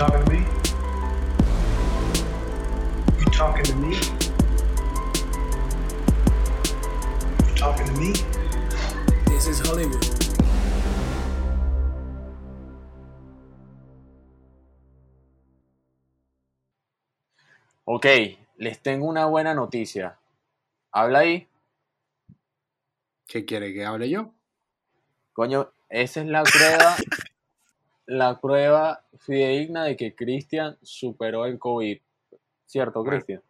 talking to me? You talking to me? You talking to me? This is Hollywood. Ok, les tengo una buena noticia. Habla ahí. ¿Qué quiere que hable yo? Coño, esa es la prueba, la prueba fidedigna de que Cristian superó el COVID. ¿Cierto, Bueno. Cristian?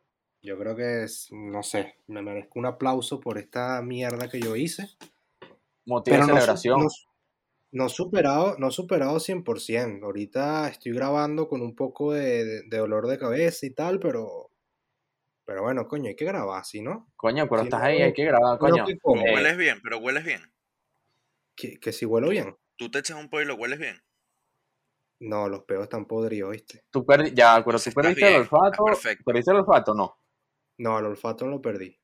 Yo creo que es, no sé, me merezco un aplauso por esta mierda que yo hice. Motivo Pero no, celebración. no, no superado, no superado 100%. Ahorita estoy grabando con un poco de, dolor de cabeza y tal, pero pero bueno, coño, hay que grabar, ¿sí, no? Coño, pero Si estás no, ahí, hay que grabar, coño. Eh, Hueles bien, pero hueles bien. Que, que si huelo bien. Tú te echas un pollo y lo hueles bien. No, los peos están podridos, ¿viste? tú perdi- ya, pero tú estás perdiste el bien, olfato. perfecto. ¿Perdiste el olfato no? No, el olfato no lo perdí.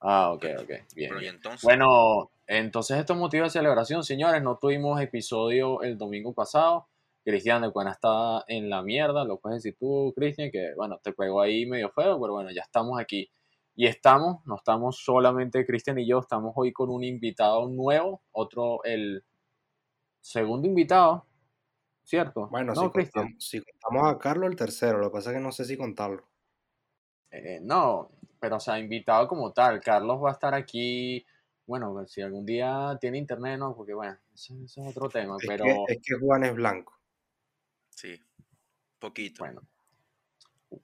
Ah, ok, ok. Bien. Pero y entonces. Bueno, entonces esto es motivo de celebración, señores. No tuvimos episodio el domingo pasado. Cristian de Cuena está en la mierda, lo puedes decir tú, Cristian, que bueno, te pegó ahí medio feo, pero bueno, ya estamos aquí. Y estamos, no estamos solamente Cristian y yo, estamos hoy con un invitado nuevo, otro, el segundo invitado, ¿cierto? Bueno, no, si, contamos, si contamos a Carlos, el tercero. Lo que pasa es que no sé si contarlo. Eh, no, pero o sea, invitado como tal. Carlos va a estar aquí, bueno, si algún día tiene internet, no, porque bueno, eso, eso es otro tema, Es, pero... que, es que Juan es blanco. Sí. Poquito. Bueno,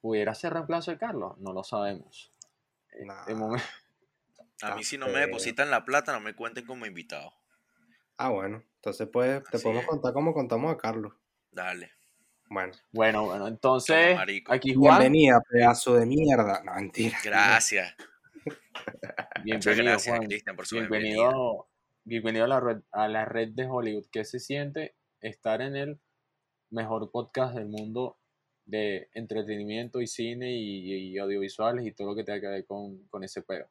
¿pudiera ser reemplazo de Carlos? No lo sabemos. Eh, Nah. de momen- a mí, si no me depositan la plata, no me cuenten como invitado. Ah, bueno. Entonces, pues, te Así podemos es. contar como contamos a Carlos. Dale. Bueno. Bueno, bueno, entonces, marico. aquí Juan, Bienvenida, pedazo de mierda. No, mentira. Gracias. Muchas bienvenido gracias, Juan, Cristian, por su bienvenida. bienvenido, bienvenido a la red, a la red de Hollywood. ¿Qué se siente estar en el mejor podcast del mundo de entretenimiento y cine y, y audiovisuales y todo lo que tenga que ver con, con ese peo?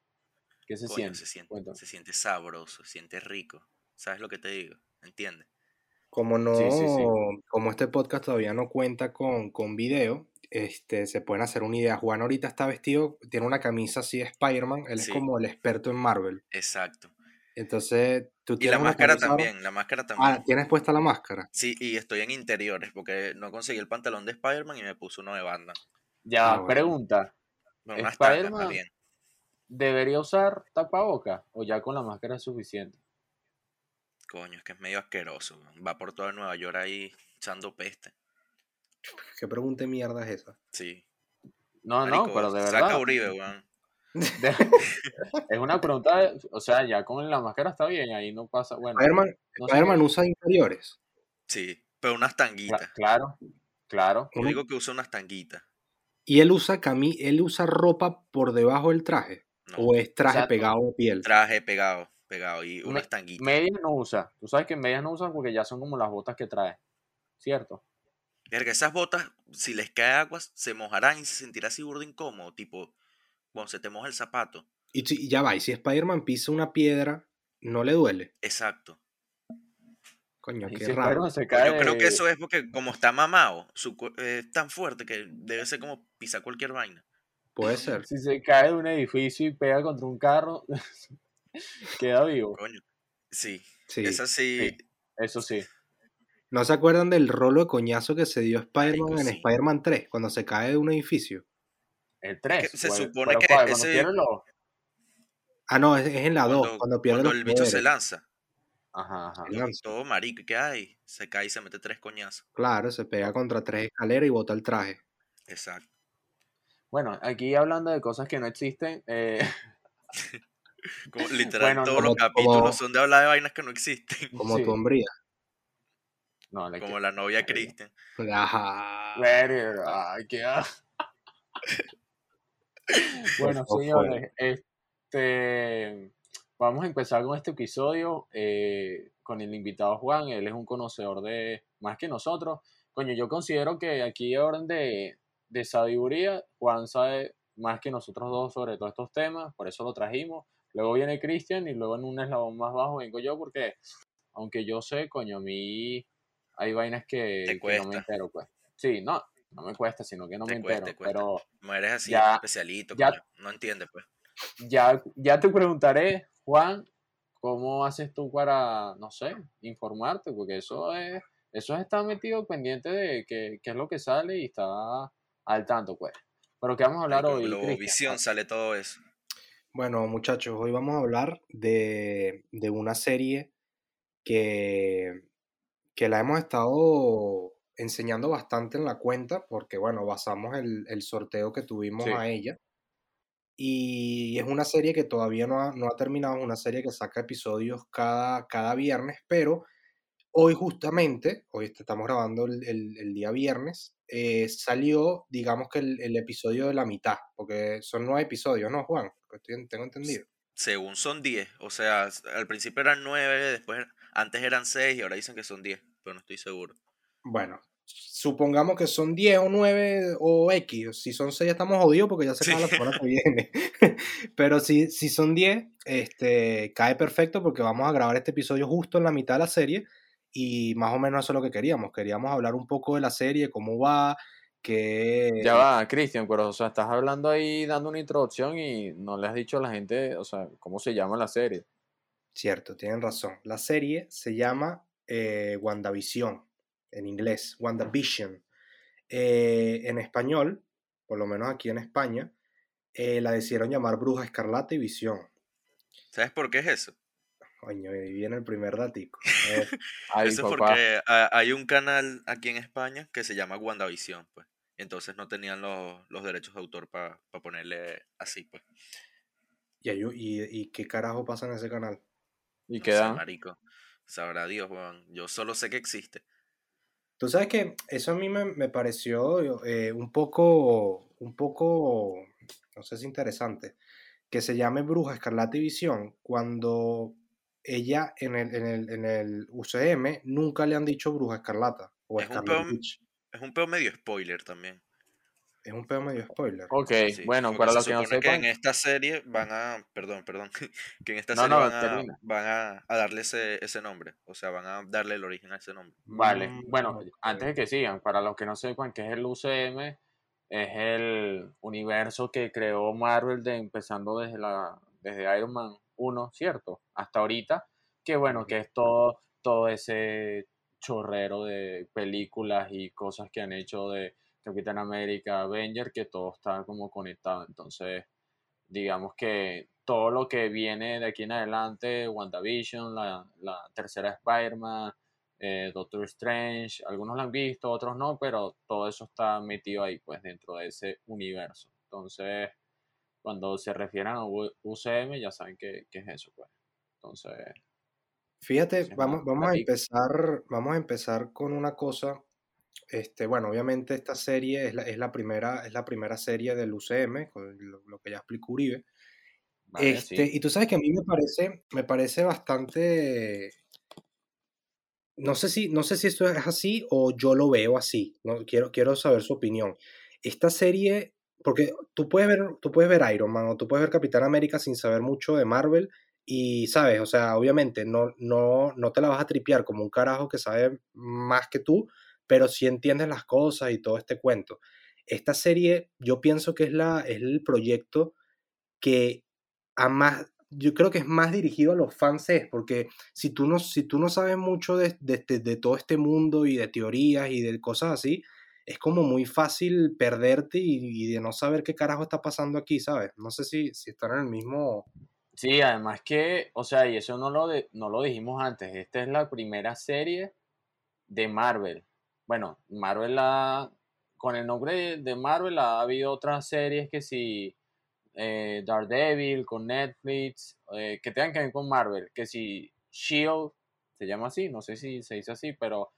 ¿Qué se Coño, siente? se siente, Cuéntame. se siente sabroso, se siente rico. ¿Sabes lo que te digo? ¿Entiendes? Como no, Sí, sí, sí. como este podcast todavía no cuenta con, con video, este, se pueden hacer una idea. Juan ahorita está vestido, tiene una camisa así de Spider-Man, él Sí. es como el experto en Marvel. Exacto. Entonces, tú Y tienes la una máscara camisa también, la máscara también. Ah, tienes puesta la máscara. Sí, y estoy en interiores porque no conseguí el pantalón de Spider-Man y me puse uno de banda. Ya, Ah, bueno. pregunta, Bueno, Spider-Man. ¿debería usar tapaboca o ya con la máscara es suficiente? Coño, es que es medio asqueroso. Va por toda Nueva York ahí echando peste. ¿Qué pregunta de mierda es esa? Sí. No, no, pero de Saca verdad. a Uribe, weón. de- es una pregunta, de- o sea, ya con la máscara está bien, ahí no pasa, bueno, Spider-Man, no sé usa interiores. Sí, pero unas cla- tanguitas. claro, claro. Yo digo que usa unas tanguitas. Y él usa cami él usa ropa por debajo del traje. No, O es traje pegado a piel. traje pegado, pegado y Me- unas tanguitas. Medias no usa, tú sabes que medias no usan porque ya son como las botas que trae, ¿cierto? Verga, esas botas, si les cae agua, se mojarán y se sentirá así burdo incómodo. Tipo, cuando se te moja el zapato. Y, ya va, y si Spider-Man pisa una piedra, no le duele. Exacto. Coño, qué si raro. Se Pero cae Yo creo que eso es porque como está mamado, su eh, es tan fuerte que debe ser como pisar cualquier vaina. Puede ser. si se cae de un edificio y pega contra un carro, queda vivo, Coño. Sí, Sí. esa sí. sí. eso sí. ¿No se acuerdan del rolo de coñazo que se dio Spider-Man en sí. Spider-Man 3 cuando se cae de un edificio? El 3. que se supone que cuando ese- los- Ah, no, es, es en la 2, Cuando, cuando pierde cuando los el bicho se poderes. lanza, Ajá, ajá. Lanza. todo marico, ¿qué hay? Se cae y se mete tres coñazos. Claro, se pega contra tres escaleras y bota el traje. Exacto. Bueno, aquí hablando de cosas que no existen, eh, Como, literal, Bueno, todos los como- capítulos como- son de hablar de vainas que no existen. Como Sí. tu hombría. no, Como la novia Kristen. Ajá. Ay, qué bueno, señores, este, vamos a empezar con este episodio eh, con el invitado Juan. Él es un conocedor de más que nosotros. Coño, yo considero que aquí, de orden de, de sabiduría, Juan sabe más que nosotros dos sobre todos estos temas, por eso lo trajimos. Luego viene Cristian y luego en un eslabón más bajo vengo yo, porque aunque yo sé, coño, a mí hay vainas que, Te que no me entero, pues. Sí, no, no me cuesta, sino que no Te me cuesta, entero. te cuesta. Pero No eres así, Ya- especialito, ya- coño. No entiendes, pues. ya, ya te preguntaré, Juan, ¿cómo haces tú para, no sé, informarte? Porque eso es, eso es estar metido pendiente de qué, qué es lo que sale y está al tanto, pues. Pero ¿qué vamos a hablar hoy? Globovisión sale todo eso. Bueno, muchachos, hoy vamos a hablar de, de una serie que, que la hemos estado enseñando bastante en la cuenta, porque bueno, basamos el, el sorteo que tuvimos Sí. a ella. Y es una serie que todavía no ha, no ha terminado, es una serie que saca episodios cada, cada viernes, pero hoy justamente, hoy est- estamos grabando el, el- el día viernes, eh, salió, digamos que el, el episodio de la mitad, porque son nueve episodios, ¿no, Juan? Estoy- tengo entendido. Según son 10. O sea, al principio eran 9, después antes eran 6 y ahora dicen que son 10, pero no estoy seguro. Bueno, supongamos que son 10 o 9 o X. Si son 6 estamos jodidos porque ya se Sí. acaba la semana que viene. Pero si, si son 10, este, cae perfecto porque vamos a grabar este episodio justo en la mitad de la serie y más o menos eso es lo que queríamos. Queríamos hablar un poco de la serie, cómo va, que... Ya va, Cristian, pero o sea, estás hablando ahí dando una introducción y no le has dicho a la gente, o sea, cómo se llama la serie. Cierto, tienen razón. La serie se llama eh, WandaVision, en inglés, WandaVision. Eh, en español, por lo menos aquí en España, eh, la decidieron llamar Bruja Escarlata y Visión. ¿Sabes por qué es eso? Coño, ahí viene el primer datico. Ay, eso es porque ah, hay un canal aquí en España que se llama WandaVision, pues. Entonces no tenían los, los derechos de autor para ponerle así, pues. y, hay y- y qué carajo pasa en ese canal? Y No sé, marico. Sabrá Dios, weón. Yo solo sé que existe. Tú sabes que eso a mí me, me pareció eh, un poco, un poco, no sé si interesante, que se llame Bruja Escarlata y Visión cuando ella en el, en el, en el UCM nunca le han dicho Bruja Escarlata o Es un Scarlet Witch. Es un pedo medio spoiler también. Es un pedo medio spoiler. Ok, Sí, bueno, para los que no sepan, en esta serie van a, perdón, perdón, que en esta No, serie no, van, a, termina. van a, a darle ese, ese nombre, o sea, van a darle el origen a ese nombre. Vale, Mm, bueno, antes de que sigan, para los que no sepan qué es el UCM, es el universo que creó Marvel de, empezando desde la desde Iron Man 1, ¿cierto? Hasta ahorita, que bueno, que es todo, todo ese chorrero de películas y cosas que han hecho de Capitán América, Avenger, que todo está como conectado. Entonces, digamos que todo lo que viene de aquí en adelante, WandaVision, la, la tercera Spider-Man, eh, Doctor Strange, algunos lo han visto, otros no, pero todo eso está metido ahí, pues, dentro de ese universo. Entonces, cuando se refieren a UCM, ya saben qué, qué es eso, pues. Entonces, Fíjate, vamos, vamos a empezar, vamos a empezar con una cosa. Este, bueno, obviamente esta serie es la, es la primera, es la primera serie del UCM, con lo, lo que ya explicó Uribe. vale, Este, sí. y tú sabes que a mí me parece, me parece bastante. No sé si, no sé si esto es así o yo lo veo así. No, quiero, quiero saber su opinión. Esta serie, porque tú puedes ver, tú puedes ver Iron Man o tú puedes ver Capitán América sin saber mucho de Marvel. Y sabes, o sea, obviamente no, no, no te la vas a tripear como un carajo que sabe más que tú, pero sí entiendes las cosas y todo este cuento. Esta serie, yo pienso que es, la, es el proyecto que a más, yo creo que es más dirigido a los fans, porque si tú no, si tú no sabes mucho de, de, este- de todo este mundo y de teorías y de cosas así, es como muy fácil perderte y, de no saber qué carajo está pasando aquí, ¿sabes? No sé si, si están en el mismo... Sí, además que, o sea, y eso no lo, de- no lo dijimos antes, esta es la primera serie de Marvel. Bueno, Marvel ha, con el nombre de, Marvel ha habido otras series que si eh, Daredevil con Netflix, eh, que tengan que ver con Marvel, que si Shield, se llama así, no sé si se dice así, pero,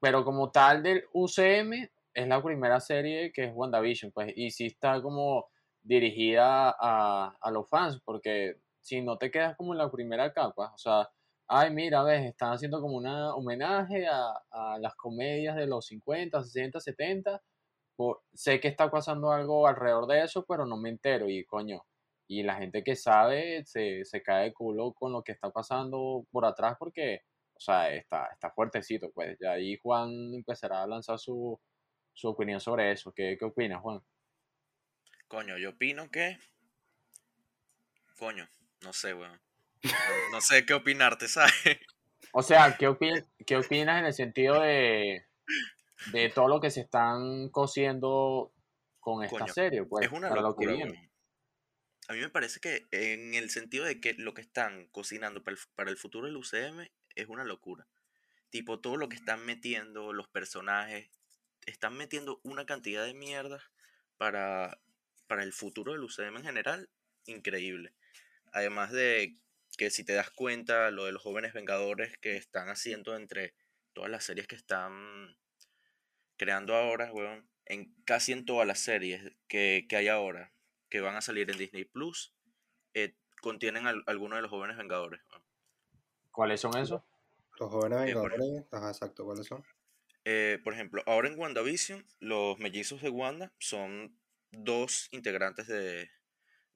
pero como tal del UCM es la primera serie que es WandaVision, pues, y sí está como dirigida a, a los fans, porque si no te quedas como en la primera capa, o sea, ay, mira, ves, están haciendo como un homenaje a, a las comedias de los 50, 60, 70, por- sé que está pasando algo alrededor de eso, pero no me entero y coño, y la gente que sabe se, se cae de culo con lo que está pasando por atrás porque, o sea, está, está fuertecito, pues, ya ahí Juan empezará a lanzar su, su opinión sobre eso. ¿Qué, qué opinas, Juan? Coño, yo opino que. Coño, no sé, weón. No, sé qué opinarte, ¿sabes? O sea, ¿qué, qué opinas en el sentido de, de todo lo que se están cosiendo con esta Coño, serie? Pues, es una para lo que locura, viene. A mí me parece que en el sentido de que lo que están cocinando para el, para el futuro del UCM es una locura. Tipo, todo lo que están metiendo, los personajes, están metiendo una cantidad de mierda para, para el futuro del UCM en general, increíble. Además de que si te das cuenta, lo de los jóvenes vengadores que están haciendo entre todas las series que están creando ahora, weón, en casi en todas las series que, que hay ahora, que van a salir en Disney Plus, eh, contienen al- algunos de los jóvenes vengadores. weón. ¿Cuáles son esos? Los jóvenes Eh, por vengadores, ajá, exacto, ¿cuáles son? Eh, por ejemplo, ahora en WandaVision, los mellizos de Wanda son dos integrantes de,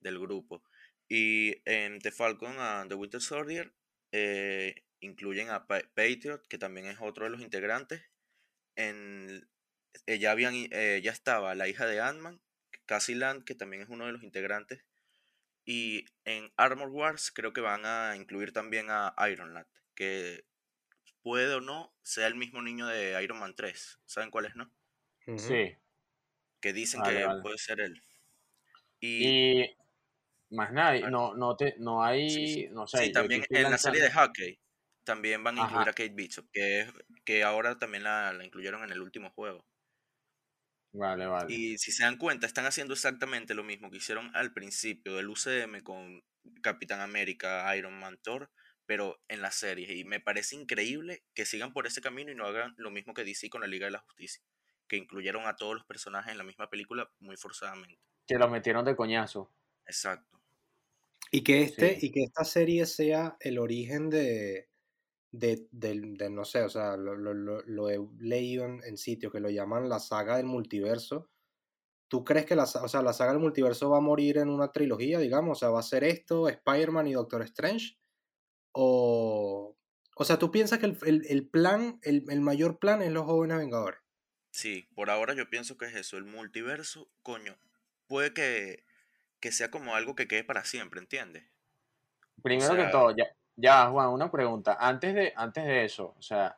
del grupo. Y en The Falcon and the Winter Soldier eh, incluyen a Pa- Patriot, que también es otro de los integrantes. En, eh, ya, habían, eh, ya estaba la hija de Ant-Man, Cassie Land, que también es uno de los integrantes. Y en Armor Wars creo que van a incluir también a Iron Lad, que puede o no sea el mismo niño de Iron Man 3. ¿Saben cuál es, no? Sí. Que dicen Vale, que vale. puede ser él. Y, Y más nada, Ah, no, no, te, no hay, sí, sí. no sé, Sí, yo aquí también en la serie de Hockey también van a incluir Ajá. a Kate Bishop, que, es, que ahora también la, la incluyeron en el último juego. Vale, vale. Y si se dan cuenta, están haciendo exactamente lo mismo que hicieron al principio del UCM con Capitán América, Iron Man, Thor, pero en las series. Y me parece increíble que sigan por ese camino y no hagan lo mismo que DC con la Liga de la Justicia, que incluyeron a todos los personajes en la misma película muy forzadamente. Que lo metieron de coñazo. Exacto. Y que este, Sí. y que esta serie sea el origen de, de, del- de, no sé, o sea, lo, lo- lo- lo he leído en, en sitios que lo llaman la saga del multiverso. ¿Tú crees que la, o sea, la saga del multiverso va a morir en una trilogía, digamos? O sea, ¿va a ser esto, Spider-Man y Doctor Strange? O, o sea, ¿tú piensas que el, el- el plan, el, el mayor plan es los jóvenes vengadores? Sí, por ahora yo pienso que es eso, el multiverso, coño, puede que, que sea como algo que quede para siempre, ¿entiendes? Primero que sea- todo, ya, ya, Juan, una pregunta. Antes de, antes de eso, o sea,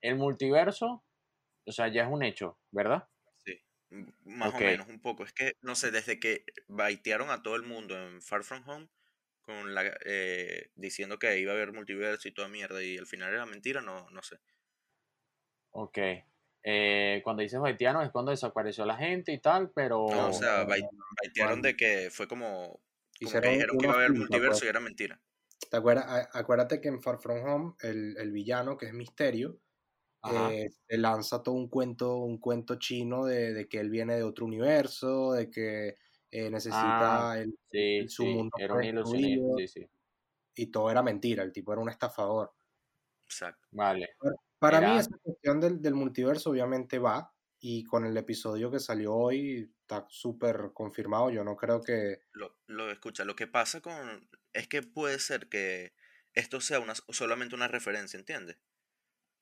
el multiverso, o sea, ya es un hecho, ¿verdad? Sí, más Ok. o menos, un poco. Es que, no sé, desde que baitearon a todo el mundo en Far From Home, con la, eh, diciendo que iba a haber multiverso y toda mierda, y al final era mentira, no, no sé. Ok. Eh, cuando dices haitiano es cuando desapareció la gente y tal, pero... No, o sea, no, baitearon de que fue como, como que dijeron que iba a haber finta, multiverso pues. y era mentira. ¿Te acuerdas? Acuérdate que en Far From Home, el, el villano, que es Misterio, eh, se lanza todo un cuento, un cuento chino de, de que él viene de otro universo, de que eh, necesita Ah, el, sí, el- su sí, mundo era un sí, sí. y todo era mentira, el tipo era un estafador. Exacto. Vale. Para- mí esa cuestión del, del multiverso obviamente va, y con el episodio que salió hoy está súper confirmado, yo no creo que... Lo, lo escucha, lo que pasa con es que puede ser que esto sea una, solamente una referencia, ¿entiendes?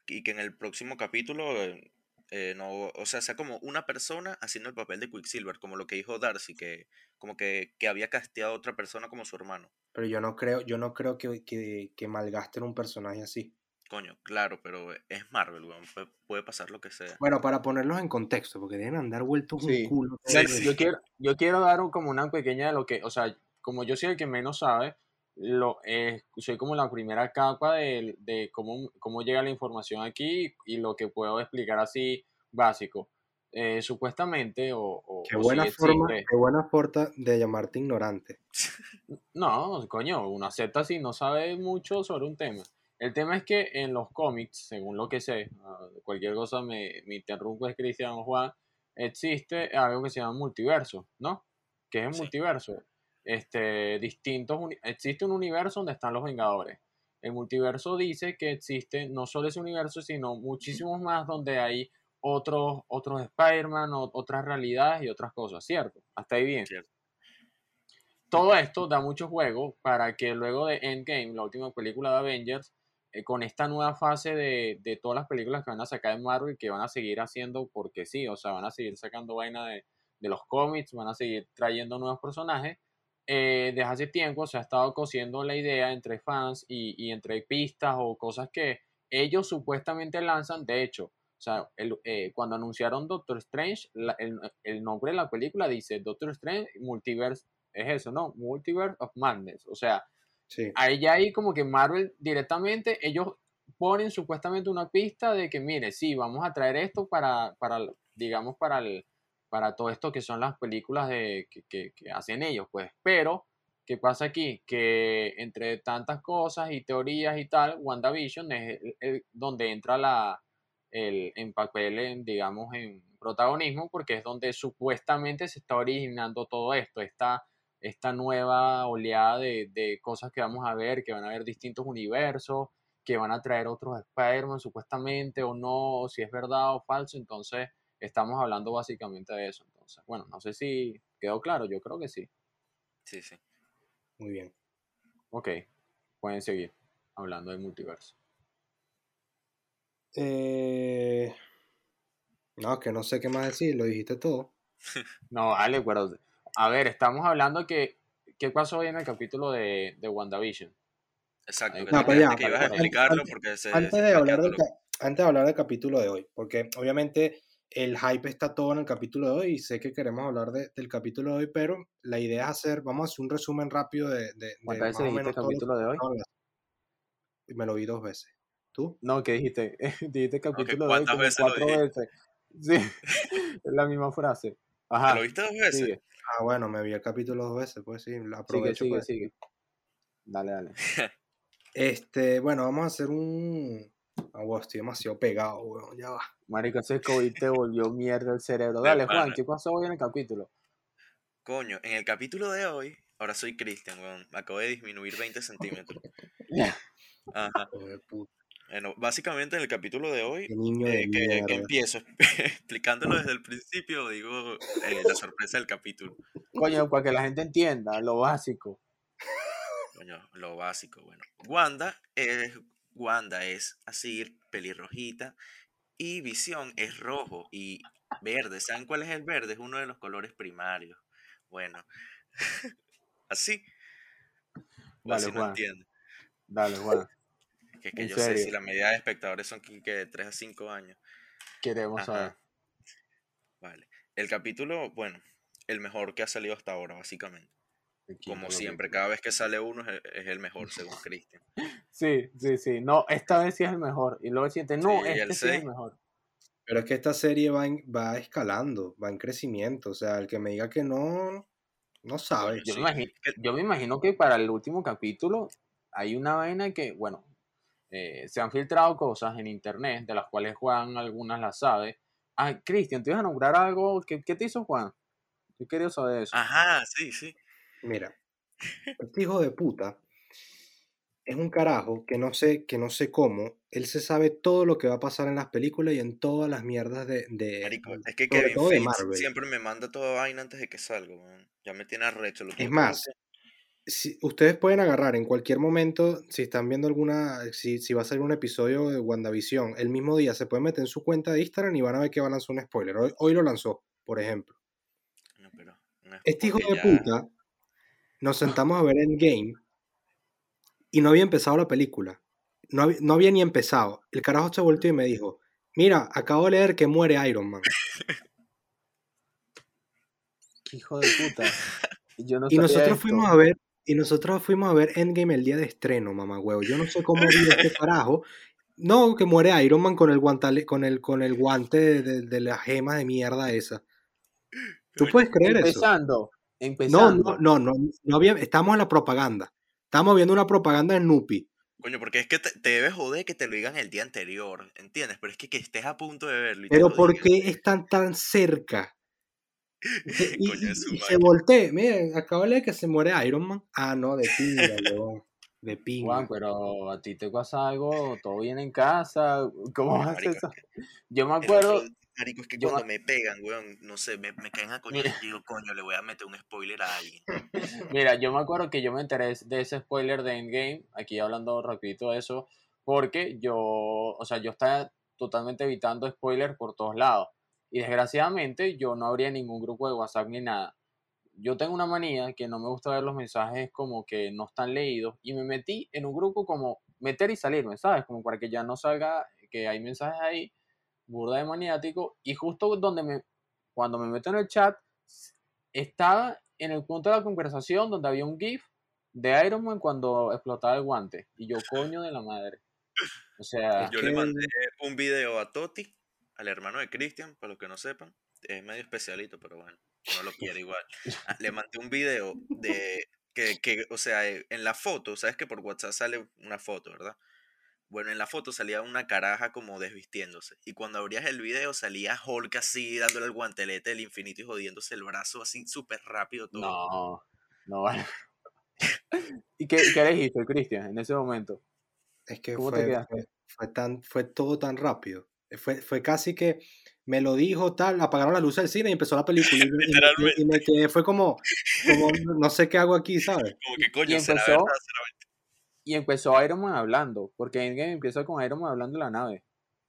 Y que en el próximo capítulo eh, eh, no, o sea, sea como una persona haciendo el papel de Quicksilver, como lo que dijo Darcy, que como que, que había casteado a otra persona como su hermano. Pero yo no creo, yo no creo que, que, que malgasten un personaje así. Coño, claro, pero es Marvel, weón, puede, puede pasar lo que sea. Bueno, para ponerlos en contexto, porque deben andar vueltos Sí. un culo. Sí, todos sí. Yo, quiero, yo quiero dar un- como una pequeña de lo que, o sea, como yo soy el que menos sabe, lo, eh, soy como la primera capa de, de cómo, cómo llega la información aquí y lo que puedo explicar así básico. Eh, supuestamente, o, o- Qué buena forma, existe. qué buena forma de llamarte ignorante. No, coño, uno acepta si no sabe mucho sobre un tema. El tema es que en los cómics, según lo que sé, ah, cualquier cosa me, me interrumpe es Cristian Juan, existe algo que se llama multiverso, ¿no? ¿Qué es el Sí. multiverso? Este, distintos, existe un universo donde están los Vengadores. El multiverso dice que existe no solo ese universo, sino muchísimos más donde hay otros, otros Spider-Man, otras realidades y otras cosas, ¿cierto? Hasta ahí bien. Cierto. Todo esto da mucho juego para que luego de Endgame, la última película de Avengers, eh, con esta nueva fase de, de todas las películas que van a sacar en Marvel, que van a seguir haciendo porque sí, o sea, van a seguir sacando vaina de, de los cómics, van a seguir trayendo nuevos personajes. Eh, desde hace tiempo se ha estado cosiendo la idea entre fans y, y entre pistas o cosas que ellos supuestamente lanzan. De hecho, o sea, el- eh, cuando anunciaron Doctor Strange, el, el nombre de la película dice Doctor Strange Multiverse, es eso, ¿no? Multiverse of Madness. O sea, Ahí ya hay como que Marvel directamente, ellos ponen supuestamente una pista de que, mire, sí, vamos a traer esto para, para digamos, para, el, para todo esto que son las películas de, que, que- hacen ellos, pues. Pero, ¿qué pasa aquí? Que entre tantas cosas y teorías y tal, WandaVision es el- donde entra la, el, en papel, en, digamos, en protagonismo, porque es donde supuestamente se está originando todo esto, esta, esta nueva oleada de, de cosas que vamos a ver, que van a haber distintos universos, que van a traer otros Spider-Man supuestamente o no, o si es verdad o falso, entonces estamos hablando básicamente de eso. Entonces, bueno, no sé si quedó claro, yo creo que sí. Sí, sí. Muy bien. Ok, pueden seguir hablando del multiverso. Eh, No, que no sé qué más decir, lo dijiste todo. No, vale, pero a ver, estamos hablando que ¿qué pasó hoy en el capítulo de, de WandaVision? Exacto. Ahí Que No, ya, que ibas a antes- explicarlo antes- porque se Antes de, hablar del, antes de hablar del capítulo de hoy, porque obviamente el hype está todo en el capítulo de hoy y sé que queremos hablar de- del capítulo de hoy, pero la idea es hacer, vamos a hacer un resumen rápido de, de, de ¿Cuántas más veces o dijiste lo capítulo de hoy? Y me lo vi dos veces. ¿Tú? No, ¿qué dijiste? dijiste capítulo de hoy ¿cuántas como veces lo cuatro veces. Sí, es la misma frase. ¿Te Ajá, lo viste dos veces? sigue, Ah, bueno, me vi el capítulo dos veces, pues sí, sigue, aprovecho. sigue, pues. sigue. Dale, dale. Este, bueno, vamos a hacer un... Ah, wow, estoy demasiado pegado, weón, ya va. Marico, ese COVID te volvió mierda el cerebro. Dale, Juan. ¿qué pasó hoy en el capítulo? Coño, en el capítulo de hoy, ahora soy Cristian, weón. Me acabo de disminuir 20 centímetros. Ajá. Hijo de puta, Bueno, básicamente en el capítulo de hoy, eh, que, empiezo explicándolo desde el principio, digo eh, la sorpresa del capítulo. Coño, para que la gente entienda lo básico. Coño, lo básico, bueno. Wanda es, Wanda es así, pelirrojita, y Visión es rojo y verde. ¿Saben cuál es el verde? Es uno de los colores primarios. Bueno, así. Dale, así no Juan. entienden. Dale, Juan. Que es que yo sé si la media de espectadores son que que de 3 a 5 años. Queremos Ajá. saber. Vale. El capítulo, bueno, el mejor que ha salido hasta ahora, básicamente. Como siempre, cada vez que sale uno es el, es el mejor, según Cristian. Sí, sí, sí. No, esta vez sí es el mejor. Y luego el siguiente, no, Sí, este el sí es el mejor. Pero es que esta serie va, en- va escalando, va en crecimiento. O sea, el que me diga que no, no sabe. Coño, Yo, sí. me imagino, Que- yo me imagino que para el último capítulo hay una vaina que, bueno, eh, se han filtrado cosas en internet, de las cuales Juan algunas las sabe. Ah, Cristian, ¿te ibas a nombrar algo? ¿Qué, qué te hizo Juan? Yo quería saber eso. Ajá, sí, sí. Mira, este hijo de puta es un carajo que no sé, que no sé cómo. Él se sabe todo lo que va a pasar en las películas y en todas las mierdas de. de- Marico, es que Kevin Feige siempre me manda toda vaina antes de que salga, weón. Ya me tiene arrecho. Lo Es que más. Si, ustedes pueden agarrar en cualquier momento, si están viendo alguna, si, si va a salir un episodio de WandaVision, el mismo día se pueden meter en su cuenta de Instagram y van a ver que va a lanzar un spoiler. Hoy, hoy lo lanzó, por ejemplo. No, pero no es Este hijo de puta, nos sentamos a ver Endgame y no había empezado la película. No, hab- no había ni empezado. El carajo se volteó y me dijo, mira, acabo de leer que muere Iron Man. Qué hijo de puta. Y yo no Y sabía nosotros esto. fuimos a ver, y nosotros fuimos a ver Endgame el día de estreno, mamá huevo. Yo no sé cómo vi este carajo. No, que muere Iron Man con el guantale, con el, con el guante de, de, de las gemas de mierda esa. ¿Tú puedes creer eso? Empezando, No, no, no, no, no había, estamos en la propaganda. Estamos viendo una propaganda de Snoopy. Coño, porque es que te, te debe joder que te lo digan el día anterior, ¿entiendes? Pero es que, que estés a punto de verlo y Pero ¿por qué están tan cerca? Y, Coño, y- es su y se voltea. Miren, acabo de leer que se muere Iron Man. Ah, no, de pinga. De pinga. Juan, pero a ti te pasa algo, todo bien en casa, ¿cómo vas a hacer eso? Yo me acuerdo, marico, es que yo cuando me- me pegan, weón, no sé, me, me caen a coño Mira. y digo, coño, le voy a meter un spoiler a alguien. mira, yo me acuerdo que yo me enteré de ese spoiler de Endgame, aquí hablando rapidito de eso, porque yo, o sea, yo estaba totalmente evitando spoilers por todos lados. Y desgraciadamente yo no abría ningún grupo de WhatsApp ni nada. Yo tengo una manía que no me gusta ver los mensajes como que no están leídos y me metí en un grupo como meter y salirme, ¿sabes? Como para que ya no salga que hay mensajes ahí, burda de maniático, y justo donde me, cuando me meto en el chat, estaba en el punto de la conversación donde había un GIF de Iron Man cuando explotaba el guante. Y yo, coño de la madre. O sea, Yo le mandé un video a Toti, al hermano de Christian, para los que no sepan. Es medio especialito, pero bueno, no lo quiere igual. Ah, Le mandé un video de que, que, o sea, eh, en la foto, sabes que por WhatsApp sale una foto, ¿verdad? Bueno, en la foto salía una caraja como desvistiéndose. Y cuando abrías el video salía Hulk así dándole el guantelete del infinito y jodiéndose el brazo así súper rápido todo. no, no vale. ¿Y qué, qué dijiste, Cristian, en ese momento? Es que ¿Cómo te fue, quedaste? fue, fue tan, fue todo tan rápido. Eh, Fue, fue casi que me lo dijo tal, apagaron la luz del cine y empezó la película. Y, me- y me, quedé- y me quedé, fue como, como, no sé qué hago aquí, ¿sabes? Como que coño, y será empezó- verdad, será verdad. Y empezó Iron Man hablando, porque Endgame empieza con Iron Man hablando en la nave.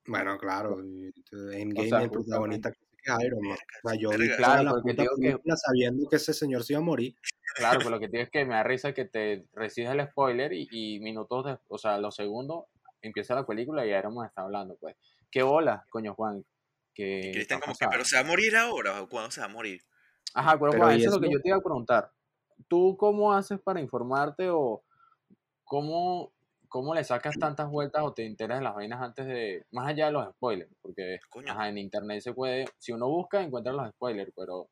Bueno, claro, Endgame sea, el protagonista que es Iron Man. O sea, yo vi Verga. toda Claro, la porque puta digo que- película sabiendo que ese señor se iba a morir. Claro, pero lo que tienes que me da risa que te recibes el spoiler y, y minutos, de, o sea, los segundos empieza la película y Iron Man está hablando, pues. ¿Qué bola, coño Juan? Que Cristian como que, pero se va a morir ahora o cuándo se va a morir. Ajá, pero, Pero, Juan, ¿y eso es lo que yo te iba a preguntar. ¿Tú cómo haces para informarte o cómo, cómo le sacas tantas vueltas o te enteras de las vainas antes de, más allá de los spoilers? Porque Coño. ajá, en internet se puede, si uno busca, encuentra los spoilers, pero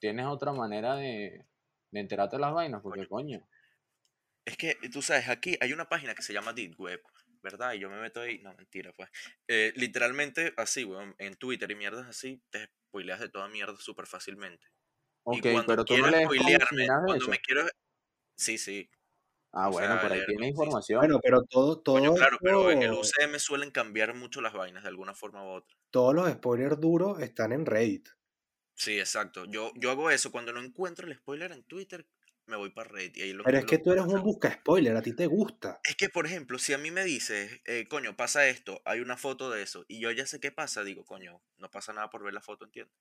tienes otra manera de, de enterarte de las vainas, porque coño. Es que tú sabes, aquí hay una página que se llama Deep Web, ¿verdad? Y yo me meto ahí, no, mentira, pues. Eh, literalmente así, weón, en Twitter y mierdas así, te spoileas de toda mierda súper fácilmente. Ok, y cuando pero tú no quiero lees spoilearme, cuando eso. me quiero... Sí, sí. Ah, o bueno, sea, por ahí leer sí. información. Bueno, pero todo, todo Coño, claro, pero en el UCM suelen cambiar mucho las vainas de alguna forma u otra. todos los spoilers duros están en Reddit. Sí, exacto. Yo, yo hago eso. Cuando no encuentro el spoiler en Twitter, me voy para Reddit. Y ahí lo- Pero es lo- que tú eres un busca spoiler, a ti te gusta. Es que, por ejemplo, si a mí me dices, eh, coño, pasa esto, hay una foto de eso, y yo ya sé qué pasa, digo, coño, no pasa nada por ver la foto, ¿entiendes?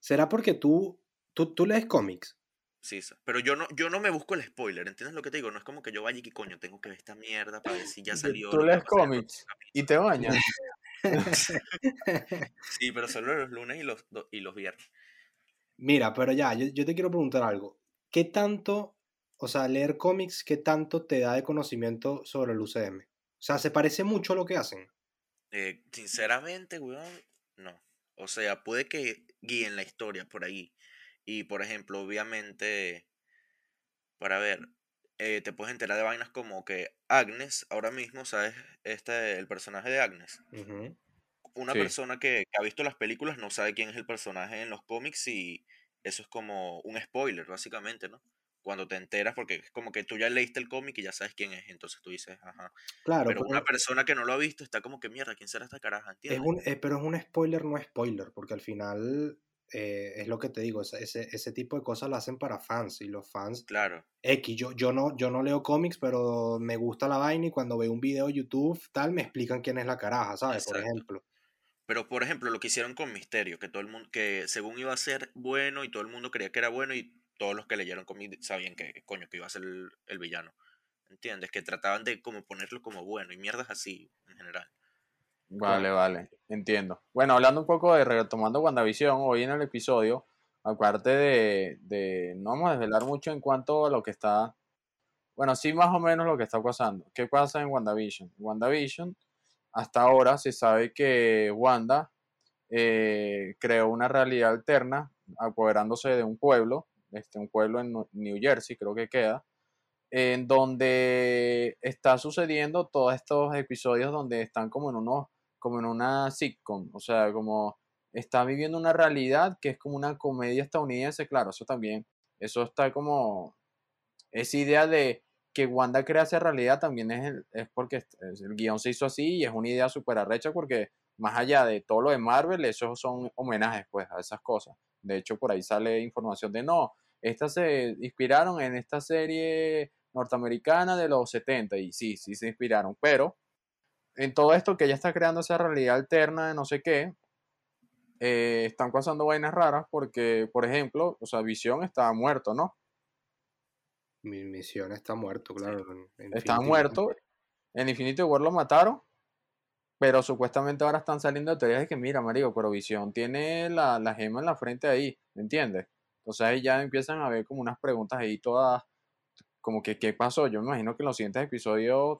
¿Será porque tú, tú, tú lees cómics? Sí, pero yo no, yo no me busco el spoiler, ¿entiendes lo que te digo? No es como que yo vaya y que coño, tengo que ver esta mierda para ver si ya salió. Tú lees cómics y te bañas. Sí, pero solo los lunes y los, do- y los viernes. Mira, pero ya, yo, yo te quiero preguntar algo. ¿Qué tanto, o sea, leer cómics, qué tanto te da de conocimiento sobre el UCM? O sea, ¿se parece mucho a lo que hacen? Eh, sinceramente, weón, no. O sea, puede que guíen la historia por ahí. Y, por ejemplo, obviamente, para ver, eh, te puedes enterar de vainas como que Agnes, ahora mismo, ¿sabes? Este, el personaje de Agnes. Una Sí. persona que, que ha visto las películas no sabe quién es el personaje en los cómics y eso es como un spoiler, básicamente, ¿no? Cuando te enteras, porque es como que tú ya leíste el cómic y ya sabes quién es, entonces tú dices, ajá. Claro, Pero una persona que no lo ha visto está como que mierda, ¿quién será esta caraja? es ¿Entiendes? un, eh, pero es un spoiler, no spoiler, porque al final eh, es lo que te digo, ese, ese, tipo de cosas lo hacen para fans y los fans Claro. X, yo, yo, no, yo no leo cómics, pero me gusta la vaina y cuando veo un video de YouTube, tal, me explican quién es la caraja, ¿sabes? Por ejemplo. Pero, por ejemplo, lo que hicieron con Misterio, que todo el mundo, que según iba a ser bueno y todo el mundo creía que era bueno y todos los que leyeron cómics sabían que, coño, que iba a ser el, el villano. ¿Entiendes? Que trataban de como ponerlo como bueno y mierdas así, en general. Vale, vale, entiendo. Bueno, hablando un poco de retomando WandaVision, hoy en el episodio, aparte de, de no vamos a desvelar mucho en cuanto a lo que está, bueno, sí más o menos lo que está pasando. ¿Qué pasa en WandaVision? WandaVision, hasta ahora se sabe que Wanda eh, creó una realidad alterna apoderándose de un pueblo, este, un pueblo en New Jersey, creo que queda, en donde está sucediendo todos estos episodios donde están como en unos, como en una sitcom, o sea, como está viviendo una realidad que es como una comedia estadounidense, claro, eso también, eso está como, esa idea de que Wanda crea esa realidad también es, el- es porque el guion se hizo así y es una idea súper arrecha porque más allá de todo lo de Marvel, esos son homenajes pues a esas cosas. De hecho, por ahí sale información de no, estas se inspiraron en esta serie norteamericana de los 70 y sí, sí se inspiraron, pero en todo esto que ella está creando esa realidad alterna de no sé qué, eh, están pasando vainas raras porque, por ejemplo, o sea, Visión está muerto, ¿no? Mi misión está muerto, claro. en Está muerto. En Infinity War lo mataron, pero supuestamente ahora están saliendo teorías de que, mira, marico, pero Visión tiene la, la gema en la frente ahí, ¿me entiendes? Entonces ahí ya empiezan a ver como unas preguntas ahí todas, como que, ¿qué pasó? Yo me imagino que en los siguientes episodios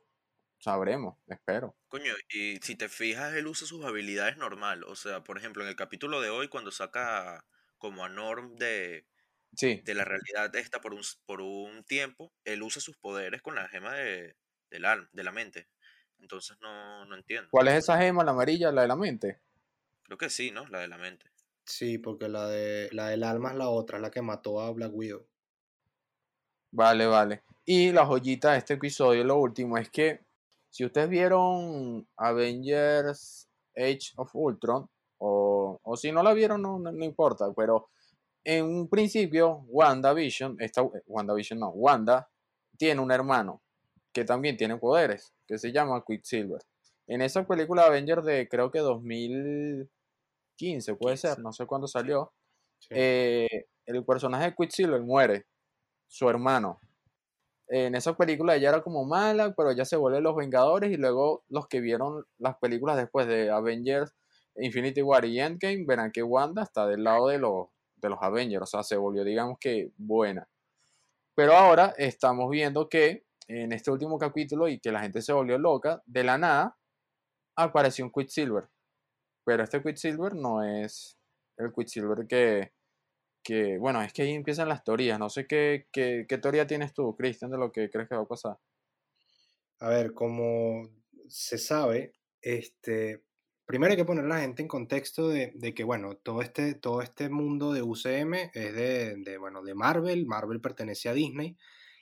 sabremos, espero. Coño, y si te fijas, él usa sus habilidades normal. O sea, por ejemplo, en el capítulo de hoy, cuando saca como a Norm de, Sí, de la realidad esta por un, por un tiempo, él usa sus poderes con la gema de, del alma, de la mente. Entonces no, no entiendo. ¿cuál es esa gema, la amarilla, la de la mente? Creo que sí, ¿no? La de la mente. Sí, porque la, de, la del alma es la otra, la que mató a Black Widow. Vale, vale. Y la joyita de este episodio, lo último, es que si ustedes vieron Avengers Age of Ultron, o, o si no la vieron, no, no, no importa, pero en un principio, WandaVision, esta, WandaVision no, Wanda tiene un hermano que también tiene poderes, que se llama Quicksilver. En esa película Avengers de creo que 2015 puede ser, 15. no sé cuándo salió, Sí. eh, el personaje de Quicksilver muere, su hermano. En esa película ella era como mala, pero ella se vuelve los Vengadores y luego los que vieron las películas después de Avengers, Infinity War y Endgame verán que Wanda está del lado de los, de los Avengers, o sea, se volvió digamos que buena. Pero ahora estamos viendo que en este último capítulo y que la gente se volvió loca, de la nada apareció un Quicksilver. Pero este Quicksilver no es el Quicksilver que, que bueno, es que ahí empiezan las teorías. No sé qué, qué, qué teoría tienes tú, Cristian, de lo que crees que va a pasar. A ver, como se sabe, este, primero hay que poner a la gente en contexto de, de que, bueno, todo este, todo este mundo de UCM es de, de, bueno, de Marvel, Marvel pertenece a Disney,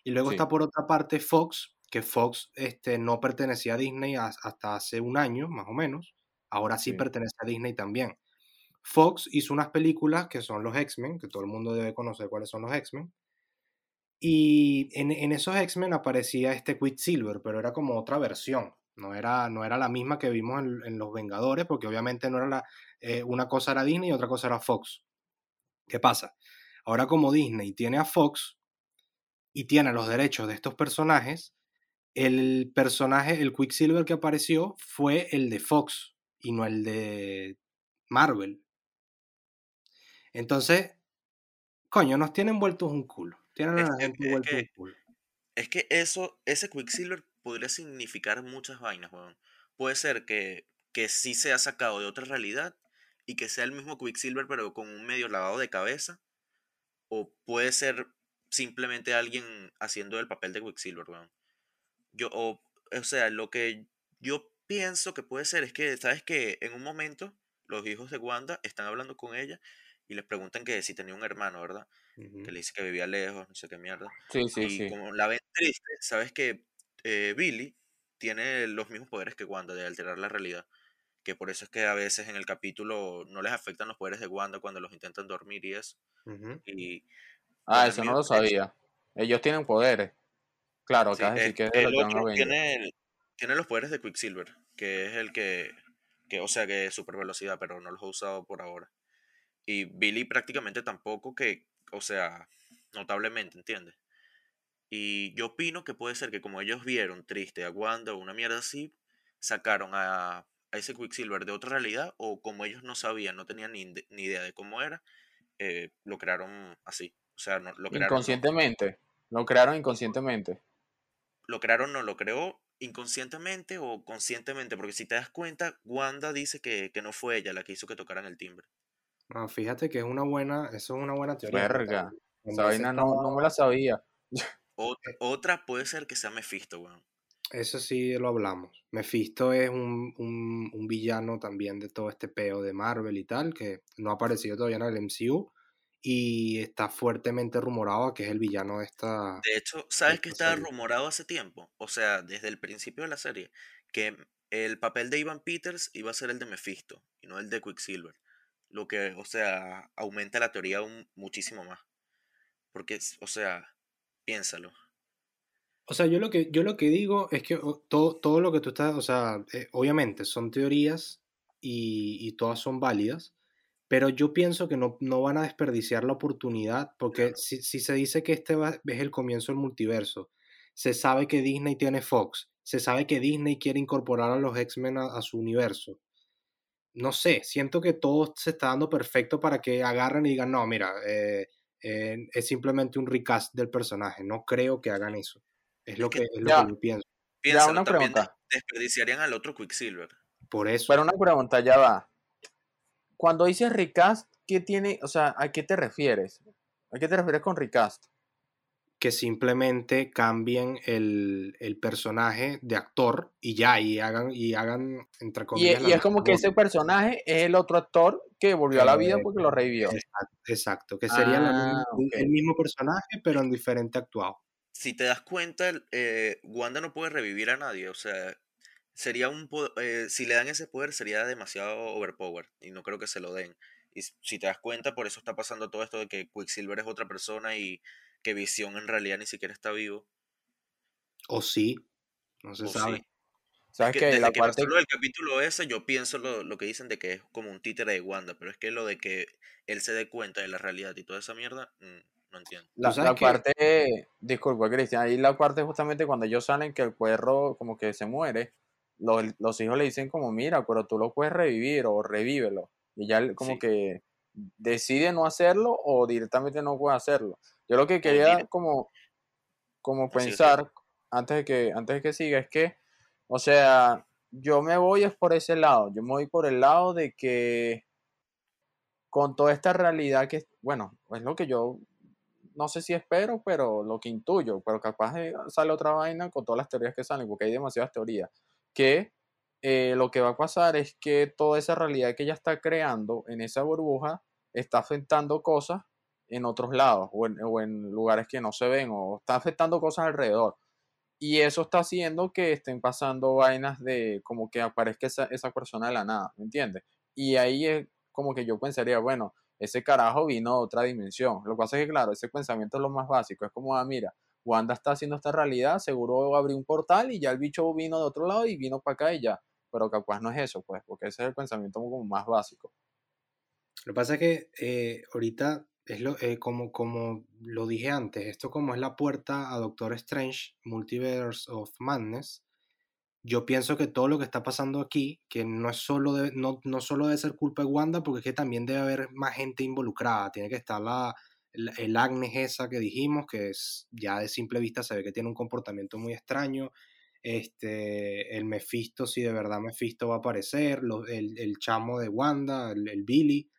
y luego Sí. está por otra parte Fox, que Fox este, no pertenecía a Disney has- hasta hace un año, más o menos, ahora sí Sí. pertenece a Disney también. Fox hizo unas películas que son los X-Men, que todo el mundo debe conocer cuáles son los X-Men, y en, en esos X-Men aparecía este Quicksilver, pero era como otra versión. No era, no era la misma que vimos en, en Los Vengadores, porque obviamente no era la, eh, una cosa era Disney y otra cosa era Fox. ¿Qué pasa? Ahora como Disney tiene a Fox y tiene los derechos de estos personajes, el personaje, el Quicksilver que apareció fue el de Fox y no el de Marvel. Entonces, coño, nos tienen vueltos un culo. Tienen a la gente es vuelto que- un culo. Es que eso, ese Quicksilver podría significar muchas vainas, weón. Puede ser que, que sí sea sacado de otra realidad y que sea el mismo Quicksilver pero con un medio lavado de cabeza. O puede ser simplemente alguien haciendo el papel de Quicksilver, weón. Yo, o, o sea, lo que yo pienso que puede ser es que, ¿sabes que En un momento los hijos de Wanda están hablando con ella y les preguntan que si tenía un hermano, ¿verdad? Ujú. Que le dice que vivía lejos, no sé qué mierda. Sí, sí, y sí. como la ven triste, sabes que eh, Billy tiene los mismos poderes que Wanda de alterar la realidad. Que por eso es que a veces en el capítulo no les afectan los poderes de Wanda cuando los intentan dormir y eso. Y Ah, a eso no lo sabía. Ellos tienen poderes. Claro, sí, es- decir que es el otro tiene, el- tiene los poderes de Quicksilver, que es el que, que o sea, que es super velocidad, pero no los ha usado por ahora. Y Billy prácticamente tampoco, que, o sea, notablemente, ¿entiendes? Y yo opino que puede ser que como ellos vieron triste a Wanda o una mierda así, sacaron a, a ese Quicksilver de otra realidad, o como ellos no sabían, no tenían ni, ni idea de cómo era, eh, lo crearon así. O sea, no, lo crearon, no, Inconscientemente. Lo crearon inconscientemente. lo crearon, no lo creó inconscientemente o conscientemente, porque si te das cuenta, Wanda dice que, que no fue ella la que hizo que tocaran el timbre. No, fíjate que es una buena, eso es una buena teoría. Verga. Esa vaina no, no me la sabía. Otra, otra puede ser que sea Mephisto, weón. Eso sí lo hablamos. Mephisto es un, un- un villano también de todo este peo de Marvel y tal, que no ha aparecido todavía en el MCU y está fuertemente rumorado que es el villano de esta... De hecho, ¿sabes que serie. rumorado hace tiempo? O sea, desde el principio de la serie, que el papel de Ivan Peters iba a ser el de Mephisto y no el de Quicksilver. Lo que, o sea, aumenta la teoría muchísimo más. Porque, o sea, piénsalo. O sea, yo lo que, yo lo que digo es que todo, todo lo que tú estás, o sea, eh, obviamente son teorías y, y todas son válidas, pero yo pienso que no, no van a desperdiciar la oportunidad, porque Claro. si, si se dice que este va- es el comienzo del multiverso, se sabe que Disney tiene Fox, se sabe que Disney quiere incorporar a los X-Men a, a su universo. No sé, siento que todo se está dando perfecto para que agarren y digan, no, mira, eh, eh, es simplemente un recast del personaje. No creo que hagan eso. Es lo Es que que, es lo Ya. que yo pienso. Piénsalo, una también pregunta. desperdiciarían al otro Quicksilver. Por eso. Pero una pregunta, ya va. Cuando dices recast, ¿qué tiene, o sea, a qué te refieres? ¿A qué te refieres con recast? Que simplemente cambien el, el personaje de actor y ya, y hagan, y hagan entre Y, comillas. y la es como que ese personaje es el otro actor que volvió a la vida Eh, porque lo revivió. Exacto, exacto, que sería Ah, el- mismo personaje, pero en diferente actuado. Si te das cuenta, el- eh, Wanda no puede revivir a nadie. O sea, sería un eh, si le dan ese poder sería demasiado overpower. Y no creo que se lo den. Y si te das cuenta, por eso está pasando todo esto de que Quicksilver es otra persona y que Visión en realidad ni siquiera está vivo. O sí, no se O sabe. sí. ¿Sabes Que qué? desde La que parte pasó lo del capítulo ese, yo pienso lo, lo que dicen de que es como un títere de Wanda, pero es que lo de que él se dé cuenta de la realidad y toda esa mierda, mm, no entiendo. La, la que- parte, disculpa Cristian, ahí la parte justamente cuando ellos salen que el perro como que se muere, los, los hijos le dicen como, mira, pero tú lo puedes revivir o revívelo. Y ya él como Sí. que decide no hacerlo o directamente no puede hacerlo. Yo lo que quería como, como pensar antes de que, antes de que siga es que, o sea, yo me voy es por ese lado, yo me voy por el lado de que con toda esta realidad que, bueno, es lo que yo no sé si espero, pero lo que intuyo, pero capaz de sale otra vaina con todas las teorías que salen, porque hay demasiadas teorías, que eh, lo que va a pasar es que toda esa realidad que ella está creando en esa burbuja está afectando cosas en otros lados o en, o en lugares que no se ven o está afectando cosas alrededor. Y eso está haciendo que estén pasando vainas de como que aparezca esa, esa persona de la nada, ¿me entiendes? Y ahí es como que yo pensaría, bueno, ese carajo vino de otra dimensión. Lo que pasa es que, claro, ese pensamiento es lo más básico. Es como, ah, mira, Wanda está haciendo esta realidad, seguro abrió un portal y ya el bicho vino de otro lado y vino para acá y ya. Pero capaz no es eso, pues, porque ese es el pensamiento como más básico. Lo que pasa es que eh, ahorita es lo, eh, como, como lo dije antes, esto como es la puerta a Doctor Strange, Multiverse of Madness, yo pienso que todo lo que está pasando aquí, que no es solo de- no, no solo debe ser culpa de Wanda, porque es que también debe haber más gente involucrada. Tiene que estar la, la- el Agnes esa que dijimos, que es, ya de simple vista se ve que tiene un comportamiento muy extraño. Este, el Mephisto, si de verdad Mephisto va a aparecer, lo- el, el chamo de Wanda, el, el Billy.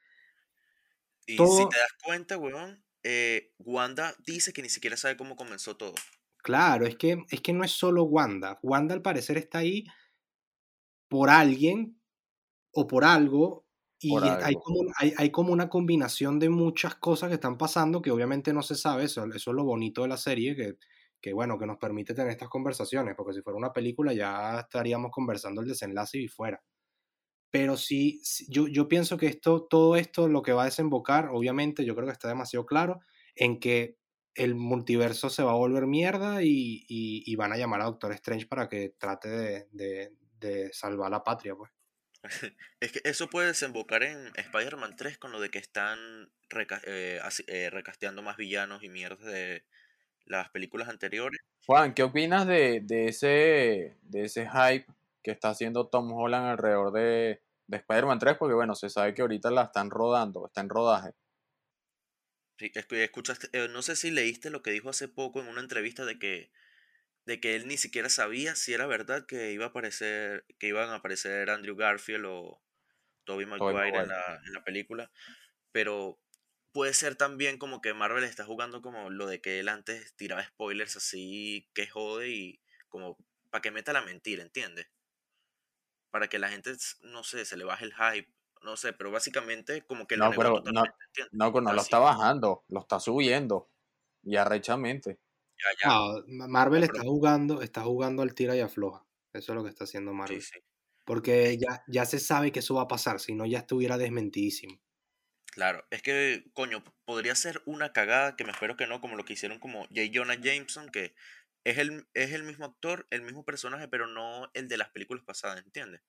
Y si te das cuenta, weón, eh, Wanda dice que ni siquiera sabe cómo comenzó todo. Claro, es que, es que no es solo Wanda. Wanda al parecer está ahí por alguien o por algo. Y Por hay, como, hay, hay como una combinación de muchas cosas que están pasando que obviamente no se sabe. Eso, eso es lo bonito de la serie, que, que bueno, que nos permite tener estas conversaciones. Porque si fuera una película ya estaríamos conversando el desenlace y fuera. Pero sí, sí, yo, yo pienso que esto, todo esto lo que va a desembocar, obviamente, yo creo que está demasiado claro, en que el multiverso se va a volver mierda y, y- y van a llamar a Doctor Strange para que trate de, de- de salvar la patria, pues. Es que eso puede desembocar en Spider-Man 3 con lo de que están reca- eh, así- eh, recasteando más villanos y mierdas de las películas anteriores. Juan, ¿qué opinas de, de ese, de ese hype que está haciendo Tom Holland alrededor de, de Spider-Man 3? Porque bueno, se sabe que ahorita la están rodando, está en rodaje. Sí, escuchaste, eh, no sé si leíste lo que dijo hace poco en una entrevista de que, de que él ni siquiera sabía si era verdad que iba a aparecer, que iban a aparecer Andrew Garfield o Tobey Maguire en la, en la película. Pero puede ser también como que Marvel está jugando como lo de que él antes tiraba spoilers así que jode y como para que meta la mentira, ¿entiendes? Para que la gente, no sé, se le baje el hype, no sé, pero básicamente como que lo No, pero no, ¿entiendes? no, no lo está bajando, lo está subiendo. Y arrechamente. Ya, ya. No, Ma- Marvel No, está pero- jugando, está jugando al tira y afloja. Eso es lo que está haciendo Sí, Marvel. sí. Porque ya, ya se sabe que eso va a pasar, si no ya estuviera desmentidísimo. Claro, es que, coño, podría ser una cagada que me espero que no, como lo que hicieron como J. Jonah Jameson, que es el, es el mismo actor, el mismo personaje, pero no el de las películas pasadas, ¿entiendes?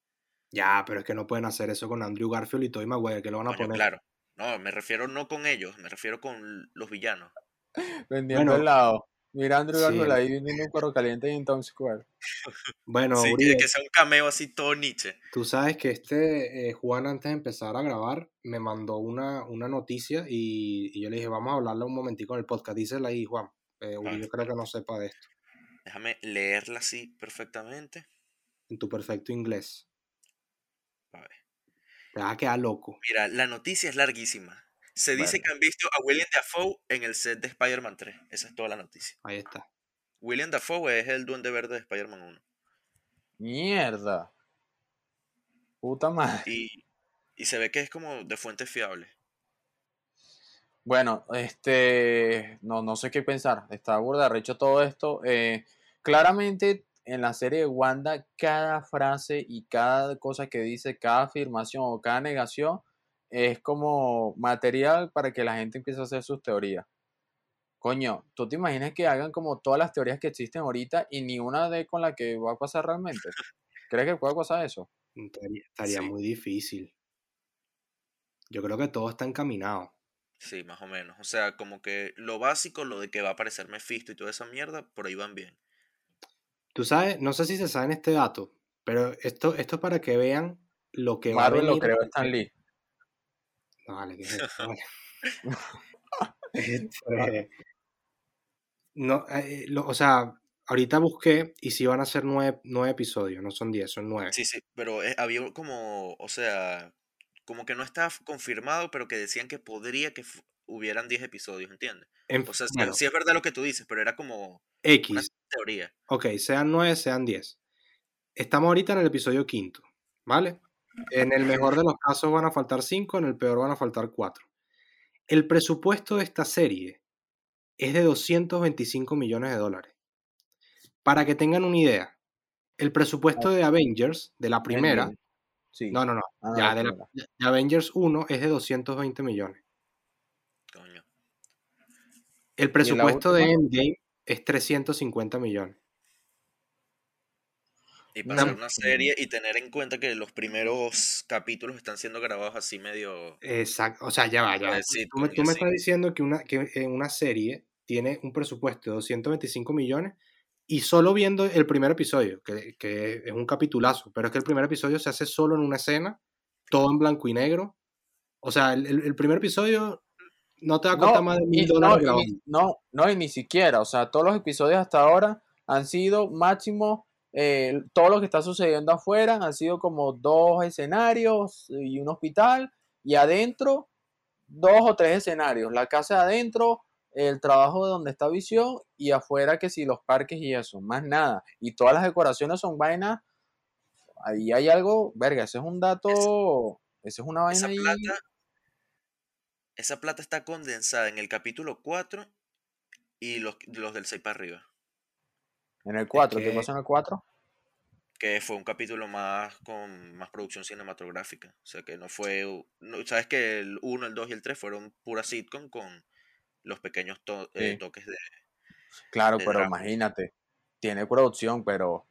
Ya, pero es que no pueden hacer eso con Andrew Garfield y Tobey Maguire, que lo van a Coño, poner. claro. No, me refiero no con ellos, me refiero con los villanos. Vendiendo Bueno. helado. Mira a Andrew Sí. Garfield ahí vendiendo un perro caliente ahí en Town Square. Bueno, Sí, que, Uriel, que sea un cameo así todo Nietzsche. tú sabes que este eh, Juan antes de empezar a grabar me mandó una, una noticia y, y yo le dije, vamos a hablarla un momentico en el podcast. Dísela ahí, Juan. Eh, Uriel Vale. creo que no sepa de esto, Déjame leerla así perfectamente. en tu perfecto inglés. A ver. Te vas a quedar loco. Mira, la noticia es larguísima. Se dice que han visto a William Dafoe en el set de Spider-Man 3. Esa es toda la noticia. Ahí está. William Dafoe es el duende verde de Spider-Man 1. Mierda. Puta madre. Y, y se ve que es como de fuentes fiables. Bueno, este, no, no sé qué pensar. Está burda, recho todo esto. Eh, claramente en la serie de Wanda, cada frase y cada cosa que dice, cada afirmación o cada negación es como material para que la gente empiece a hacer sus teorías. Coño, ¿tú te imaginas que hagan como todas las teorías que existen ahorita y ni una de con la que va a pasar realmente? ¿Crees que puede pasar eso? Estaría, estaría Sí. muy difícil. Yo creo que todo está encaminado. Sí, más o menos. O sea, como que lo básico, lo de que va a aparecer Mephisto y toda esa mierda, por ahí van bien. Tú sabes, no sé si se saben este dato, pero esto, esto es para que vean lo que va a Marvel lo venir. creó Stan Lee. No, vale, ¿qué es esto? Vale. Este, no, eh, lo- o sea, ahorita busqué y si van a ser nueve, nueve episodios, no son diez, son nueve. Sí, sí, pero eh, había como, o sea, como que no estaba confirmado, pero que decían que podría que hubieran 10 episodios, ¿entiendes? En- O sea, sí, bueno, sí es verdad lo que tú dices, pero era como una X, teoría. ok, sean nueve, sean diez. Estamos ahorita en el episodio quinto, ¿vale? En el mejor de los casos van a faltar cinco, en el peor van a faltar cuatro. El presupuesto de esta serie es de 225 millones de dólares. Para que tengan una idea, el presupuesto de Avengers, de la primera. Sí. no, no, no, Ah, ya de, la- primera. de Avengers 1 es de 220 millones. Coño. El presupuesto de? Endgame es 350 millones. Y para Una- hacer una serie y tener en cuenta que los primeros capítulos están siendo grabados así medio... Exacto, o sea, ya va, ya va. Sí, Tú me, coño, tú me sí. estás diciendo que una, que en una serie tiene un presupuesto de 225 millones y solo viendo el primer episodio, que, que es un capitulazo, pero es que el primer episodio se hace solo en una escena, todo en blanco y negro. O sea, el, el- primer episodio no te va a costar más de mil no, dólares ni- no, no, y ni siquiera. O sea, todos los episodios hasta ahora han sido máximo. eh, todo lo que está sucediendo afuera han sido como dos escenarios y un hospital. Y adentro, dos o tres escenarios. La casa de adentro, el trabajo de donde está Visión. Y afuera, que si los parques y eso. Más nada. Y todas las decoraciones son vainas. Ahí hay algo. Verga, ese es un dato. Esa es una vaina Esa ahí. plata, esa plata está condensada en el capítulo 4 y los, los del 6 para arriba. En el 4. ¿Qué que- pasó en el 4? que fue un capítulo más con más producción cinematográfica. O sea, que no fue... no- Sabes que el 1, el 2 y el 3 fueron pura sitcom con los pequeños to- eh, toques de... Claro, de pero drama. imagínate, tiene producción, pero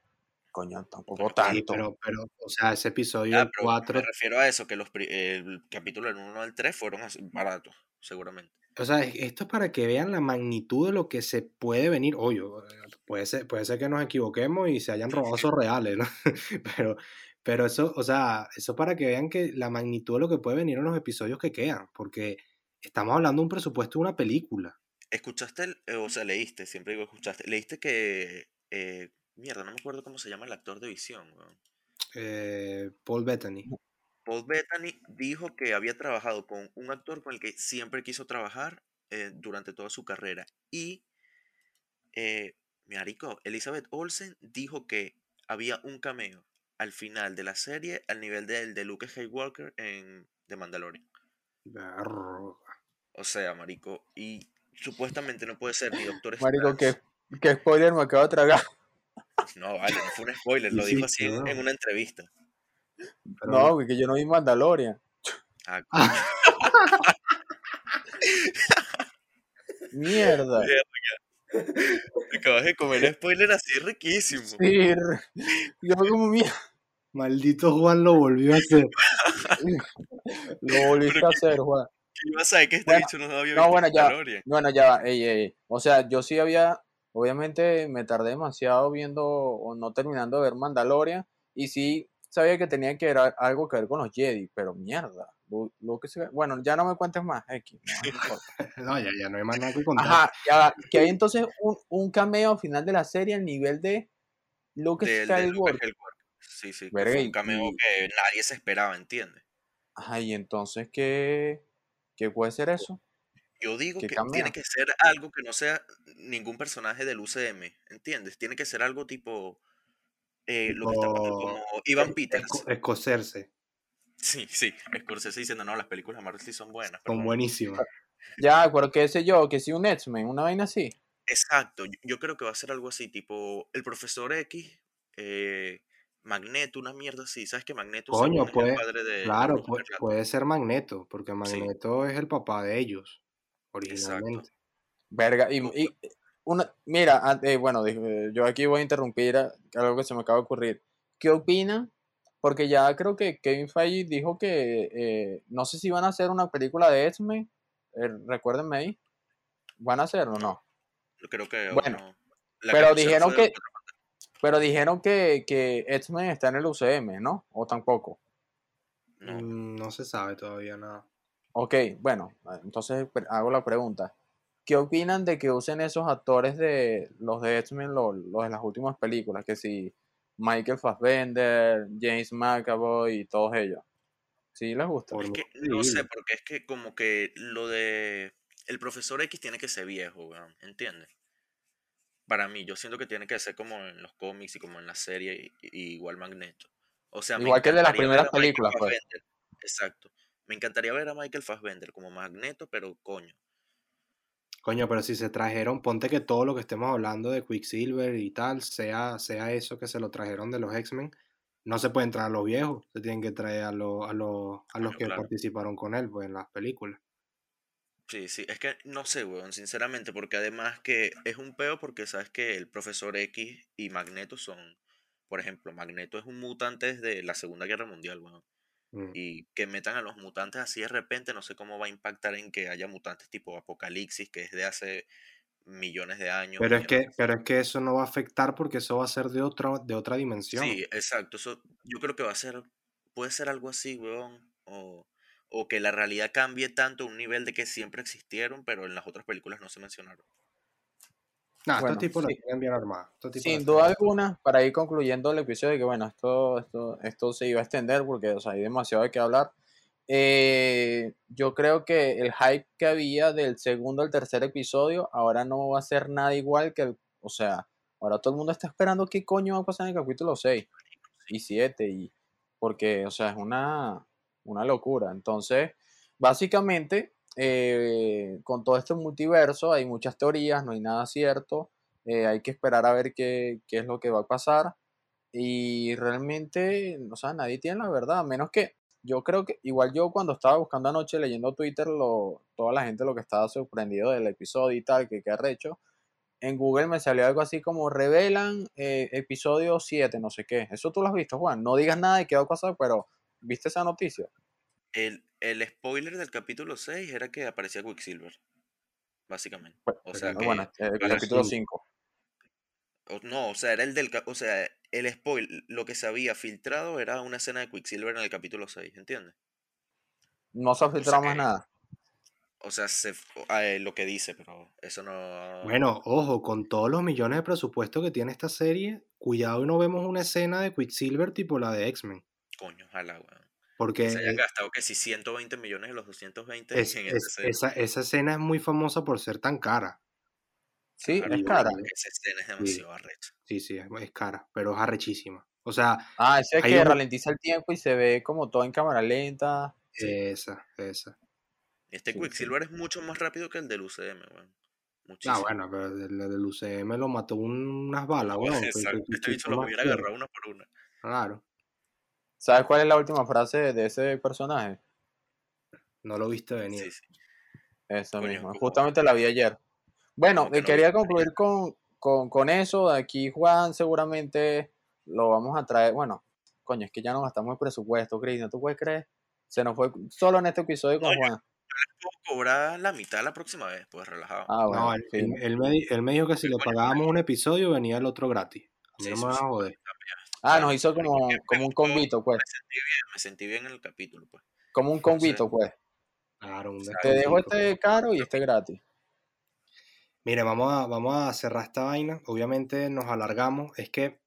coño, tampoco Pero, tanto. Pero, pero, o sea, ese episodio Ah, el pero 4 me refiero a eso, que los pri- el capítulo del 1 al 3 fueron baratos, seguramente. O sea, es- esto es para que vean la magnitud de lo que se puede venir. Oye, puede ser, puede ser que nos equivoquemos y se hayan robado esos reales, ¿no? Pero, pero eso, o sea, eso para que vean que la magnitud de lo que puede venir en los episodios que quedan, porque estamos hablando de un presupuesto de una película. ¿Escuchaste, el- eh, o sea, leíste, siempre digo escuchaste, leíste que... eh, mierda, no me acuerdo cómo se llama el actor de visión. weón. Eh, Paul Bettany. Paul Bettany dijo que había trabajado con un actor con el que siempre quiso trabajar durante toda su carrera. Y, eh, marico, Elizabeth Olsen dijo que había un cameo al final de la serie al nivel del de Luke Skywalker en The Mandalorian. Verga. O sea, marico, y supuestamente no puede ser ni Doctor Marico, Strange. ¿qué, qué spoiler me acabo de tragar. No, vale, no fue un spoiler, lo Sí, dijo así en, claro. en una entrevista. Pero- No, porque yo no vi Mandalorian. Ah, Mierda. Te acabas de comer spoiler así riquísimo. Sí, yo como mía, Maldito Juan lo volvió a hacer. lo volviste a hacer, Juan. ¿Qué iba a saber que este Bueno, bicho no había no, visto bueno, ya. Mandalorian? Bueno, ya va, ey, ey. O sea, yo sí había, obviamente me tardé demasiado viendo o no terminando de ver Mandalorian y sí sabía que tenía que ver algo que ver con los Jedi, pero mierda. Lo, lo que se- bueno, ya no me cuentes más, X. no, no importa. No, ya, ya no hay más nada que contar. Ajá, ya va, que hay entonces un, un cameo al final de la serie al nivel de Luke Del, de Luke Skywalker. Skywalker. Sí, sí, que Verga, fue y- un cameo y- que nadie se esperaba, ¿entiendes? Ajá, y entonces, ¿qué, qué puede ser eso? Yo digo ¿Qué que tiene que ser algo que no sea ningún personaje del UCM, ¿entiendes? Tiene que ser algo tipo eh, lo que está como Ivan Peters. escocerse. Sí, sí, Scorsese diciendo, no, las películas de Marvel sí son buenas. Son no". buenísimas. Ya, pero qué sé yo, que si un X-Men, una vaina así. Exacto, yo, yo creo que va a ser algo así, tipo el profesor X, eh, Magneto, una mierda así. ¿Sabes que Magneto Coño, es el padre de Claro, puede, ser Magneto, porque Sí. Magneto es el papá de ellos, originalmente. Verga, y, y una, mira, eh, bueno, dije, yo aquí voy a interrumpir a- algo que se me acaba de ocurrir. ¿Qué opinan? Porque ya creo que Kevin Feige dijo que eh, no sé si van a hacer una película de X-Men. eh, recuérdenme ahí. ¿Van a hacer o no? Yo creo que Bueno, no. Pero dijeron que- Pero dijeron que, que X-Men está en el UCM, ¿no? O tampoco. No, Mm, No se sabe todavía nada. Ok, bueno, entonces pre- hago la pregunta. ¿Qué opinan de que usen esos actores de los de X-Men, los, los de las últimas películas? Que si Michael Fassbender, James McAvoy y todos ellos. ¿Sí les gusta? Es que no sé, porque es que como que lo de el profesor X tiene que ser viejo, ¿entiendes? Para mí, yo siento que tiene que ser como en los cómics y como en la serie, y- y igual Magneto. O sea, Igual que el de las primeras películas, pues. Fassbender. Exacto. Me encantaría ver a Michael Fassbender como Magneto, pero coño. Coño, pero si se trajeron, ponte que todo lo que estemos hablando de Quicksilver y tal, sea, sea eso que se lo trajeron de los X-Men, no se pueden traer a los viejos, se tienen que traer a, los a, los a los que claro. participaron con él pues, en las películas. Sí, sí, es que no sé, weón, sinceramente, porque además que es un peo porque sabes que el profesor X y Magneto son, por ejemplo, Magneto es un mutante desde la Segunda Guerra Mundial, weón. Mm. Y que metan a los mutantes así de repente, no sé cómo va a impactar en que haya mutantes tipo Apocalipsis, que es de hace millones de años. Pero es, que, pero es que eso no va a afectar porque eso va a ser de, otra de otra dimensión. Sí, exacto. Eso, yo creo que va a ser, puede ser algo así, weón. O, o que la realidad cambie tanto a un nivel de que siempre existieron, pero en las otras películas no se mencionaron. Nah, Bueno, estos tipos sí. tienen bien la Sin duda alguna, para ir concluyendo el episodio, que bueno, esto, esto, esto se iba a extender porque o sea, hay demasiado de qué hablar. Eh, yo creo que el hype que había del segundo al tercer episodio ahora no va a ser nada igual que el, o sea, ahora todo el mundo está esperando qué coño va a pasar en el capítulo 6 y 7 y porque, o sea, es una, una locura. Entonces, básicamente, eh, con todo este multiverso hay muchas teorías, no hay nada cierto. eh, hay que esperar a ver qué, qué es lo que va a pasar. Y realmente, o sea, nadie tiene la verdad, menos que yo creo que, igual yo cuando estaba buscando anoche leyendo Twitter, lo, toda la gente lo que estaba sorprendido del episodio y tal, que qué arrecho, en Google me salió algo así como revelan eh, episodio 7, no sé qué. Eso tú lo has visto, Juan. No digas nada de qué va a pasar, pero ¿viste esa noticia? El, el spoiler del capítulo 6 era que aparecía Quicksilver, básicamente. Pues, O sea, bueno, que, bueno, el para capítulo cinco. 5. o- no, o sea, era el del, o sea, el spoiler, lo que se había filtrado era una escena de Quicksilver en el capítulo 6, ¿entiendes? No se ha filtrado más que- nada. O sea, se, ah, eh, lo que dice, pero eso no... Bueno, ojo, con todos los millones de presupuesto que tiene esta serie, cuidado y no vemos una escena de Quicksilver tipo la de X-Men. Coño, ojalá, weón. Porque Que se hayan eh, gastado que si 120 millones de los 220 es- en es- esa escena. esa, escena es muy famosa por ser tan cara. Sí, Claro, es cara. Esa escena es demasiado arrecha. Sí, sí, es, cara, pero es arrechísima. O sea, Ah, ese es que un- ralentiza el tiempo y se ve como todo en cámara lenta. Sí. esa, esa. Este sí, sí. Quicksilver es mucho más rápido que el del UCM, weón. Ah, Muchísimo. bueno, pero el del UCM lo mató un- unas balas, weón. Exacto. Este bicho más hubiera agarrado una por una. Claro, ¿Sabes cuál es la última frase de ese personaje? no lo viste venir. Sí, sí. Esa Coño, misma. Justamente la vi ayer. Bueno, no quería concluir con, con, con eso. Aquí Juan seguramente lo vamos a traer. Bueno, coño, es que ya no gastamos el presupuesto, Cristian. ¿Tú puedes creer? Se nos fue solo en este episodio con No, yo- Juan. Puedo cobrar la mitad la próxima vez, pues relajado. Ah, bueno. No, él, sí. él- él me, di- él me dijo que si le pagábamos un episodio venía el otro gratis. A mí Sí, no me van a sí. joder. Ah, nos hizo como, como un convito, pues. Me sentí bien, me sentí bien en el capítulo, pues. Como un convito, pues. Claro, un Te dejo este caro y este gratis. Mire, vamos a, vamos a cerrar esta vaina. Obviamente nos alargamos. Es que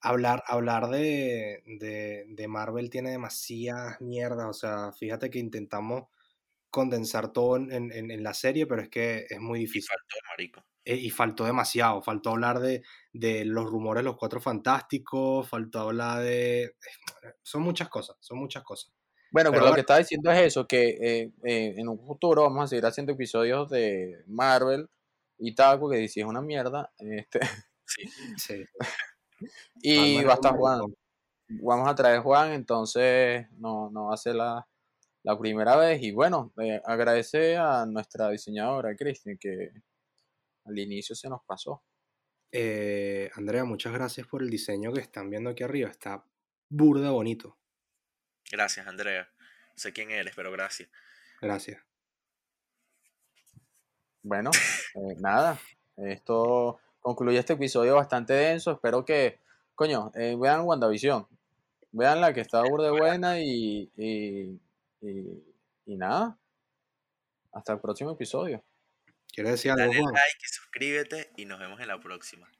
hablar, hablar de, de, de Marvel tiene demasiadas mierdas. O sea, fíjate que intentamos condensar todo en, en- en- la serie, pero es que es muy Y difícil. faltó, marico. Eh, y faltó demasiado. Faltó hablar de, de los rumores de los cuatro fantásticos. Faltó hablar de. Son muchas cosas. Son muchas cosas. Bueno, Pero pero lo bueno. que estaba diciendo es eso, que eh, eh, en un futuro vamos a seguir haciendo episodios de Marvel y tal, porque si es una mierda. Este, Sí. Sí. y Marvel va a estar Juan. Vamos a traer Juan, entonces no, no va a ser la, la primera vez. Y bueno, eh, agradece a nuestra diseñadora, Kristen, que al inicio se nos pasó. Eh, Andrea, muchas gracias por el diseño que están viendo aquí arriba. Está burda bonito. Gracias, Andrea. No sé quién eres, pero gracias. Gracias. Bueno, eh, nada, esto concluye este episodio bastante denso. Espero que, coño, eh, vean WandaVision. Vean la que está burda buena y, y, y, y nada. Hasta el próximo episodio. ¿Quieres decir algo, Dale like y suscríbete y nos vemos en la próxima.